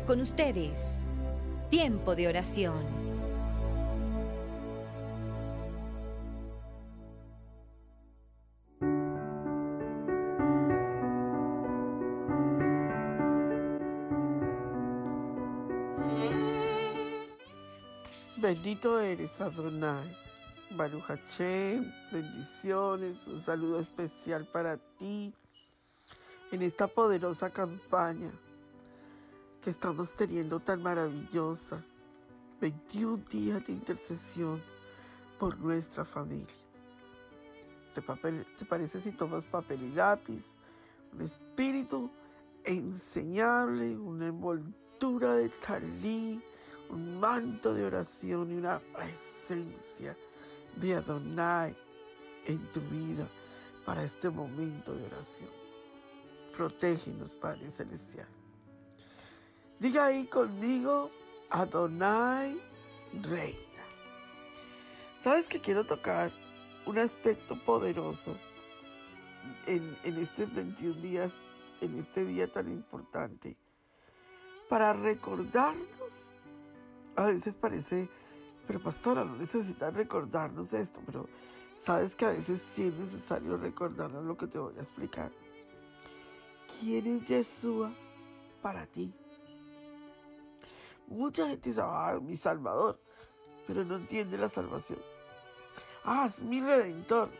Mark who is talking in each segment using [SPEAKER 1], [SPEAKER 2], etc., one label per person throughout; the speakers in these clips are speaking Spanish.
[SPEAKER 1] Con ustedes, tiempo de oración.
[SPEAKER 2] Bendito eres, Adonai. Baruch Hashem, bendiciones, un saludo especial para ti en esta poderosa campaña que estamos teniendo tan maravillosa. 21 días de intercesión por nuestra familia. ¿Te, parece si tomas papel y lápiz? Un espíritu enseñable, una envoltura de talí, un manto de oración y una presencia de Adonai en tu vida para este momento de oración. Protégenos, Padre Celestial. Diga ahí conmigo, Adonai reina. ¿Sabes que quiero tocar un aspecto poderoso en, en estos 21 días, en este día tan importante? Para recordarnos, a veces parece, pero pastora, no necesitas recordarnos esto, pero sabes que a veces sí es necesario recordarnos lo que te voy a explicar. ¿Quién es Yeshua para ti? Mucha gente dice, ah, mi Salvador, pero no entiende la salvación. Ah, es mi Redentor,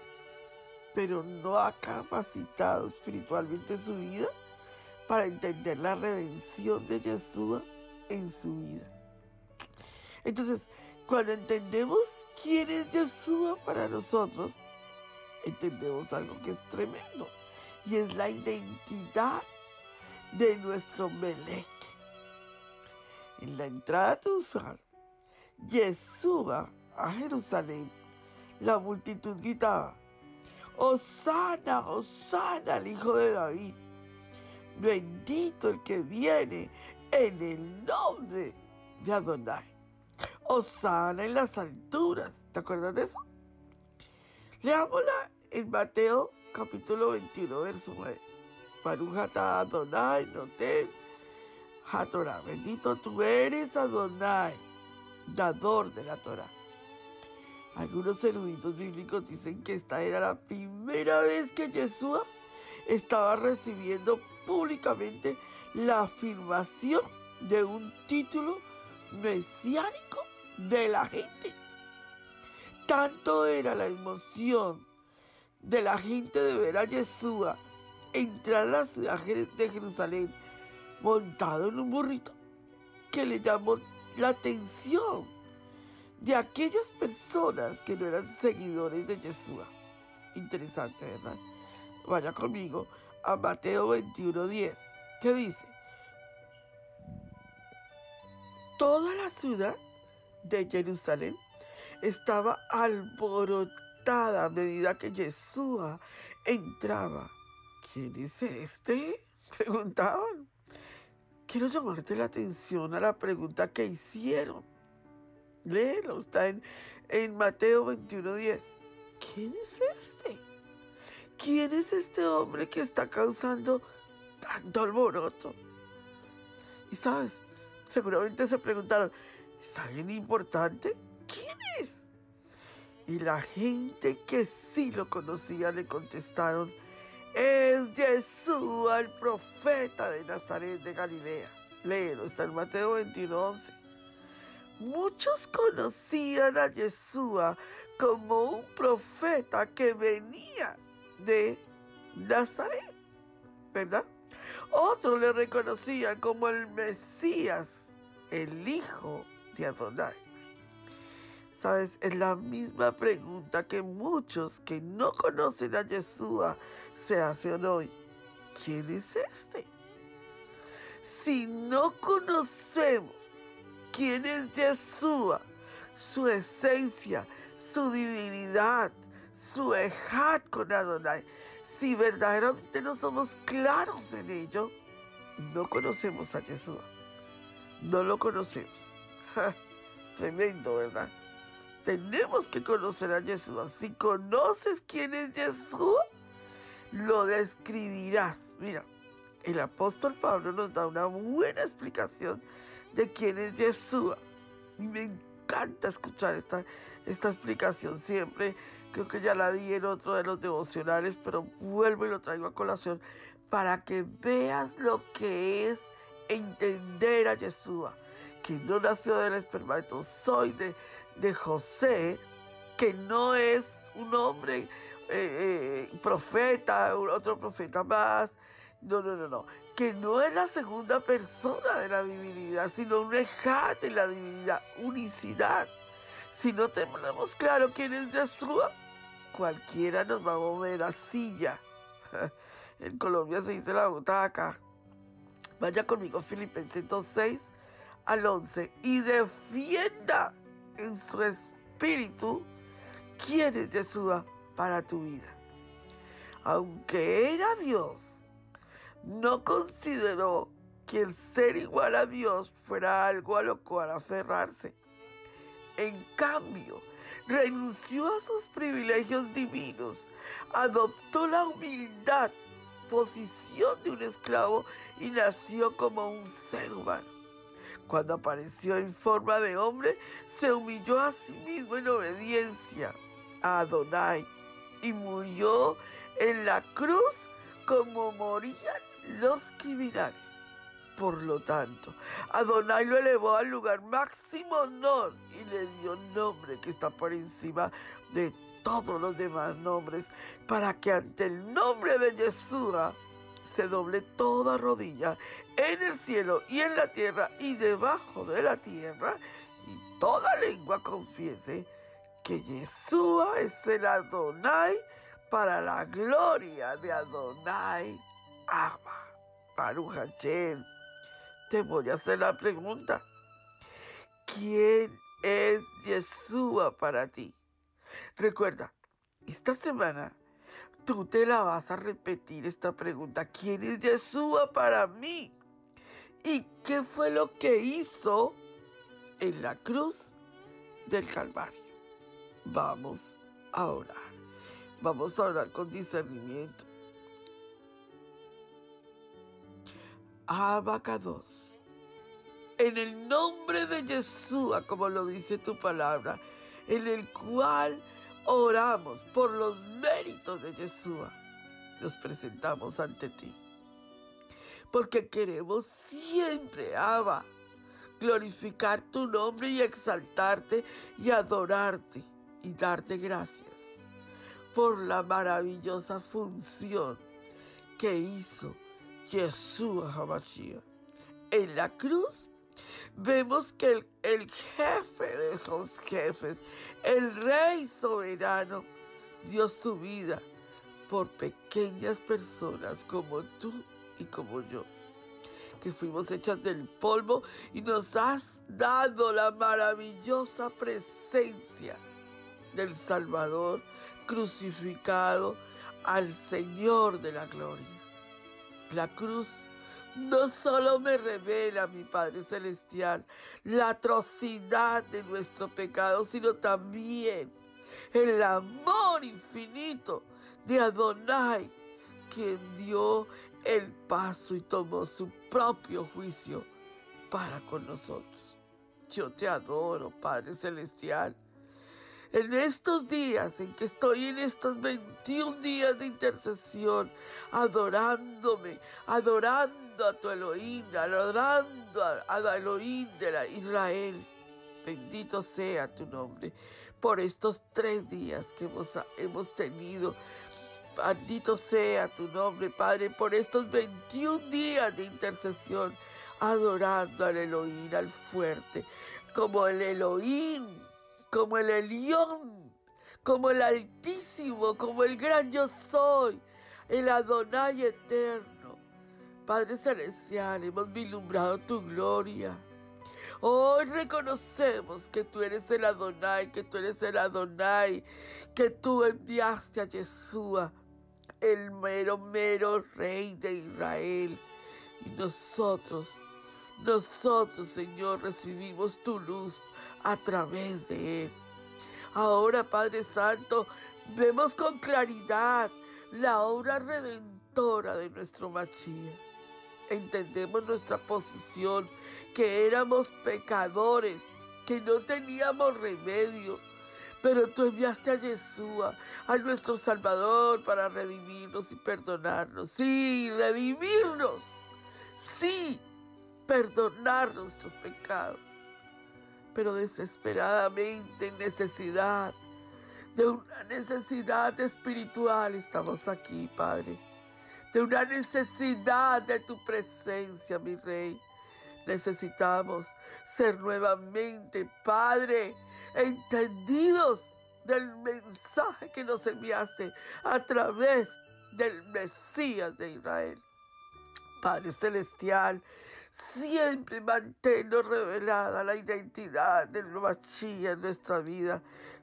[SPEAKER 2] pero no ha capacitado espiritualmente su vida para entender la redención de Yeshua en su vida. Entonces, cuando entendemos quién es Yeshua para nosotros, entendemos algo que es tremendo, y es la identidad de nuestro Melech en la entrada triunfal, Yeshua a Jerusalén, la multitud gritaba, Osana, Osana al Hijo de David, bendito el que viene en el nombre de Adonai. Osana en las alturas, ¿te acuerdas de eso? Leámosla en Mateo capítulo 21, verso 9. Baruch atah Adonai, Torah, bendito tú eres Adonai, dador de la Torah. Algunos eruditos bíblicos dicen que esta era la primera vez que Yeshua estaba recibiendo públicamente la afirmación de un título mesiánico de la gente. Tanto era la emoción de la gente de ver a Yeshua entrar a la ciudad de Jerusalén montado en un burrito que le llamó la atención de aquellas personas que no eran seguidores de Yeshua. Interesante, ¿verdad? Vaya conmigo a Mateo 21:10. ¿Qué dice? Toda la ciudad de Jerusalén estaba alborotada a medida que Yeshua entraba. ¿Quién es este? Preguntaban. Quiero llamarte la atención a la pregunta que hicieron. Léelo, está en, en Mateo 21:10. ¿Quién es este? ¿Quién es este hombre que está causando tanto alboroto? Y sabes, seguramente se preguntaron, ¿es alguien importante? ¿Quién es? Y la gente que sí lo conocía le contestaron, es Yeshua, el profeta de Nazaret de Galilea. Léelo, está en Mateo 21:11. Muchos conocían a Yeshua como un profeta que venía de Nazaret, ¿verdad? Otros le reconocían como el Mesías, el hijo de Adonai. Sabes, es la misma pregunta que muchos que no conocen a Yeshua se hacen hoy. ¿Quién es este? Si no conocemos quién es Yeshua, su esencia, su divinidad, su ejad con Adonai, si verdaderamente no somos claros en ello, no conocemos a Yeshua. No lo conocemos. Tremendo, ¿verdad? Tenemos que conocer a Yeshua. Si conoces quién es Yeshua, lo describirás. Mira, el apóstol Pablo nos da una buena explicación de quién es Yeshua. Me encanta escuchar esta, esta explicación siempre. Creo que ya la di en otro de los devocionales, pero vuelvo y lo traigo a colación para que veas lo que es entender a Yeshua, que no nació del espermatozoide de, José, que no es un hombre eh, eh, profeta, otro profeta más. No, no, no, no. Que no es la segunda persona de la divinidad, sino un ejat de la divinidad, unicidad. Si no tenemos claro quién es Yeshua, cualquiera nos va a mover la silla. En Colombia se dice la butaca. Vaya conmigo, Filipenses 2.6 al 11, y defienda en su espíritu quién es Yeshua para tu vida. Aunque era Dios, no consideró que el ser igual a Dios fuera algo a lo cual aferrarse. En cambio, renunció a sus privilegios divinos, adoptó la humildad, posición de un esclavo y nació como un ser humano. Cuando apareció en forma de hombre, se humilló a sí mismo en obediencia a Adonai y murió en la cruz como morían los criminales. Por lo tanto, Adonai lo elevó al lugar máximo honor y le dio nombre que está por encima de todos los demás nombres, para que ante el nombre de Yeshua se doble toda rodilla en el cielo y en la tierra y debajo de la tierra, y toda lengua confiese que Yeshua es el Adonai para la gloria de Adonai Abba. Baruch Hashem. Te voy a hacer la pregunta. ¿Quién es Yeshua para ti? Recuerda, esta semana tú te la vas a repetir esta pregunta. ¿Quién es Yeshua para mí? ¿Y qué fue lo que hizo en la cruz del Calvario? Vamos a orar. Vamos a orar con discernimiento. Abacados. En el nombre de Yeshua, como lo dice tu palabra, en el cual oramos por los méritos de Yeshua, nos presentamos ante ti. Porque queremos siempre, Abba, glorificar tu nombre y exaltarte y adorarte y darte gracias por la maravillosa función que hizo Yeshua Hamashiach. En la cruz vemos que el, jefe de los jefes, el rey soberano, dio su vida por pequeñas personas como tú y como yo, que fuimos hechas del polvo y nos has dado la maravillosa presencia del Salvador crucificado al Señor de la gloria. La cruz no solo me revela, mi Padre Celestial, la atrocidad de nuestro pecado, sino también el amor infinito de Adonai, quien dio el paso y tomó su propio juicio para con nosotros. Yo te adoro, Padre Celestial. En estos días en que estoy en estos 21 días de intercesión, adorándome, adorando a tu Elohim, adorando a, Elohim de Israel. Bendito sea tu nombre. por estos tres días que hemos, hemos tenido. Bendito sea tu nombre, Padre, por estos 21 días de intercesión, adorando al Elohim, al fuerte, como el Elohim, como el Elión, como el Altísimo, como el gran yo soy, el Adonai eterno. Padre Celestial, hemos vislumbrado tu gloria. Hoy reconocemos que tú eres el Adonai, que tú eres el Adonai, que tú enviaste a Yeshua, el mero, mero Rey de Israel. Y nosotros, nosotros, Señor, recibimos tu luz a través de él. Ahora, Padre Santo, vemos con claridad la obra redentora de nuestro Machía. Entendemos nuestra posición que éramos pecadores, que no teníamos remedio. Pero tú enviaste a Yeshua, a nuestro Salvador, para redimirnos y perdonarnos. Sí, redimirnos. Sí, perdonar nuestros pecados. Pero desesperadamente en necesidad, de una necesidad espiritual estamos aquí, Padre. De una necesidad de tu presencia, mi Rey. Necesitamos ser nuevamente, Padre, entendidos del mensaje que nos enviaste a través del Mesías de Israel. Padre Celestial, siempre manténnos revelada la identidad del Mashiach en nuestra vida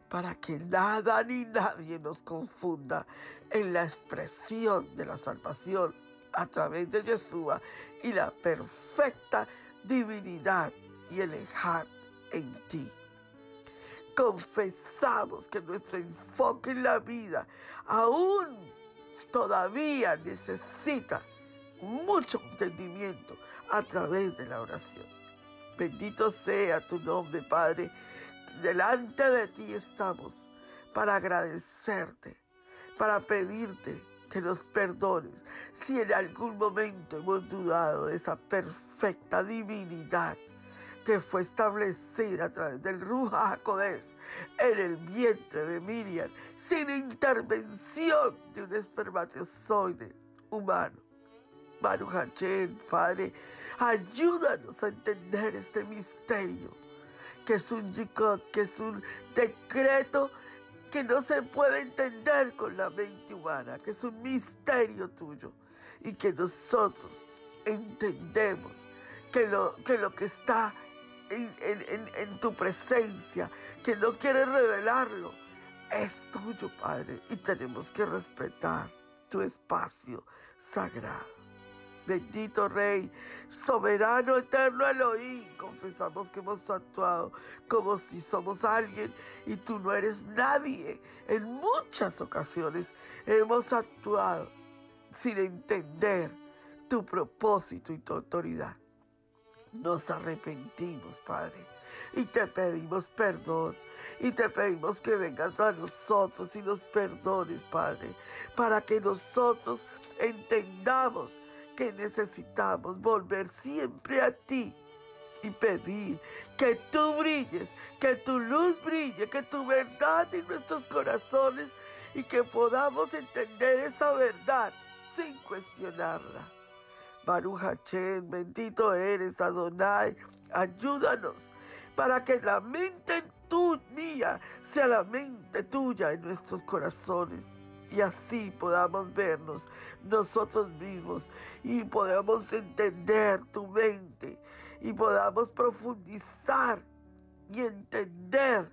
[SPEAKER 2] para que nada ni nadie nos confunda en la expresión de la salvación a través de Yeshua y la perfecta divinidad y el Ejad en ti. Confesamos que nuestro enfoque en la vida aún todavía necesita mucho entendimiento a través de la oración. Bendito sea tu nombre, Padre. Delante de ti estamos para agradecerte, para pedirte que nos perdones si en algún momento hemos dudado de esa perfecta divinidad que fue establecida a través del Ruja Hakodesh en el vientre de Miriam sin intervención de un espermatozoide humano. Baruch Hashem, Padre, ayúdanos a entender este misterio, que es un yikot, que es un decreto que no se puede entender con la mente humana, que es un misterio tuyo. Y que nosotros entendemos que lo que, está en, en tu presencia, que no quieres revelarlo, es tuyo, Padre, y tenemos que respetar tu espacio sagrado. Bendito Rey, soberano, eterno Elohim, confesamos que hemos actuado como si somos alguien y tú no eres nadie. En muchas ocasiones hemos actuado sin entender tu propósito y tu autoridad. Nos arrepentimos, Padre, y te pedimos perdón, y te pedimos que vengas a nosotros y nos perdones, Padre, para que nosotros entendamos que necesitamos volver siempre a ti y pedir que tú brilles, que tu luz brille, que tu verdad en nuestros corazones y que podamos entender esa verdad sin cuestionarla. Baruch Hashem, bendito eres, Adonai, ayúdanos para que la mente tuya sea la mente tuya en nuestros corazones y así podamos vernos nosotros mismos y podamos entender tu mente y podamos profundizar y entender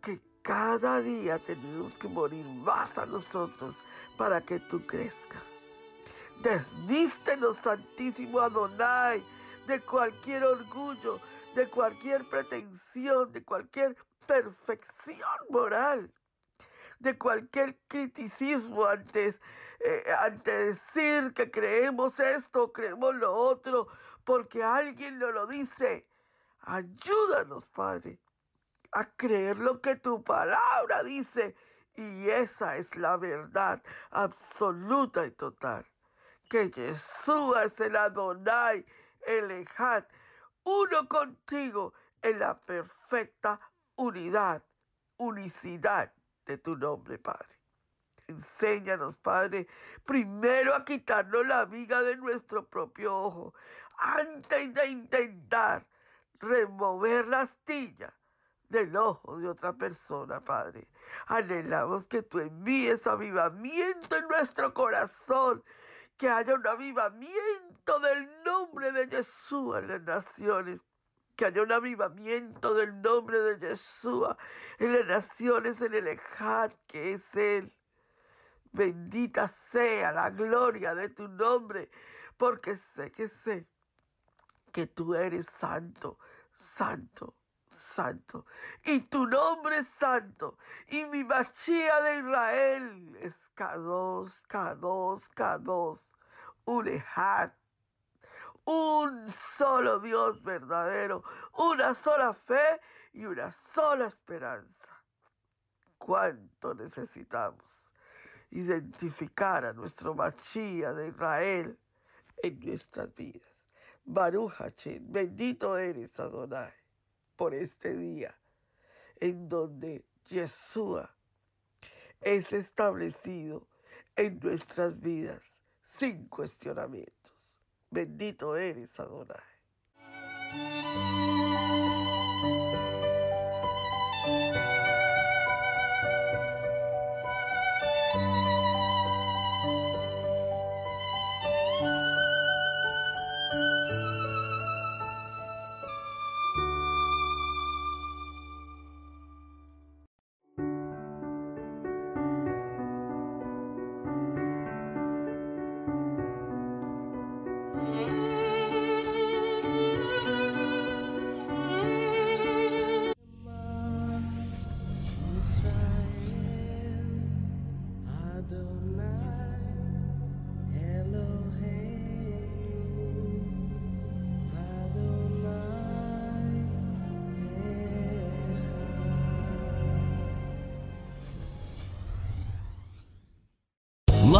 [SPEAKER 2] que cada día tenemos que morir más a nosotros para que tú crezcas. Desvístenos, Santísimo Adonai, de cualquier orgullo, de cualquier pretensión, de cualquier perfección moral de cualquier criticismo antes, eh, decir que creemos esto, creemos lo otro, porque alguien nos lo dice. Ayúdanos, Padre, a creer lo que tu palabra dice. Y esa es la verdad absoluta y total. Que Jesús es el Adonai, el uno contigo en la perfecta unidad unicidad de tu nombre, Padre. Enséñanos, Padre, primero a quitarnos la viga de nuestro propio ojo, antes de intentar remover la astilla del ojo de otra persona, Padre. Anhelamos que tú envíes avivamiento en nuestro corazón, que haya un avivamiento del nombre de Jesús en las naciones. Que haya un avivamiento del nombre de Jesús en las naciones, en el Ejad, que es Él. Bendita sea la gloria de tu nombre, porque sé que sé que tú eres santo, santo, santo. Y tu nombre es santo. Y mi machía de Israel es K2, K2, K2. Un Ejad. Un solo Dios verdadero. Una sola fe y una sola esperanza. ¿Cuánto necesitamos identificar a nuestro machía de Israel en nuestras vidas? Baruch Hachem, bendito eres Adonai por este día en donde Yeshua es establecido en nuestras vidas sin cuestionamientos. Bendito eres Adonai.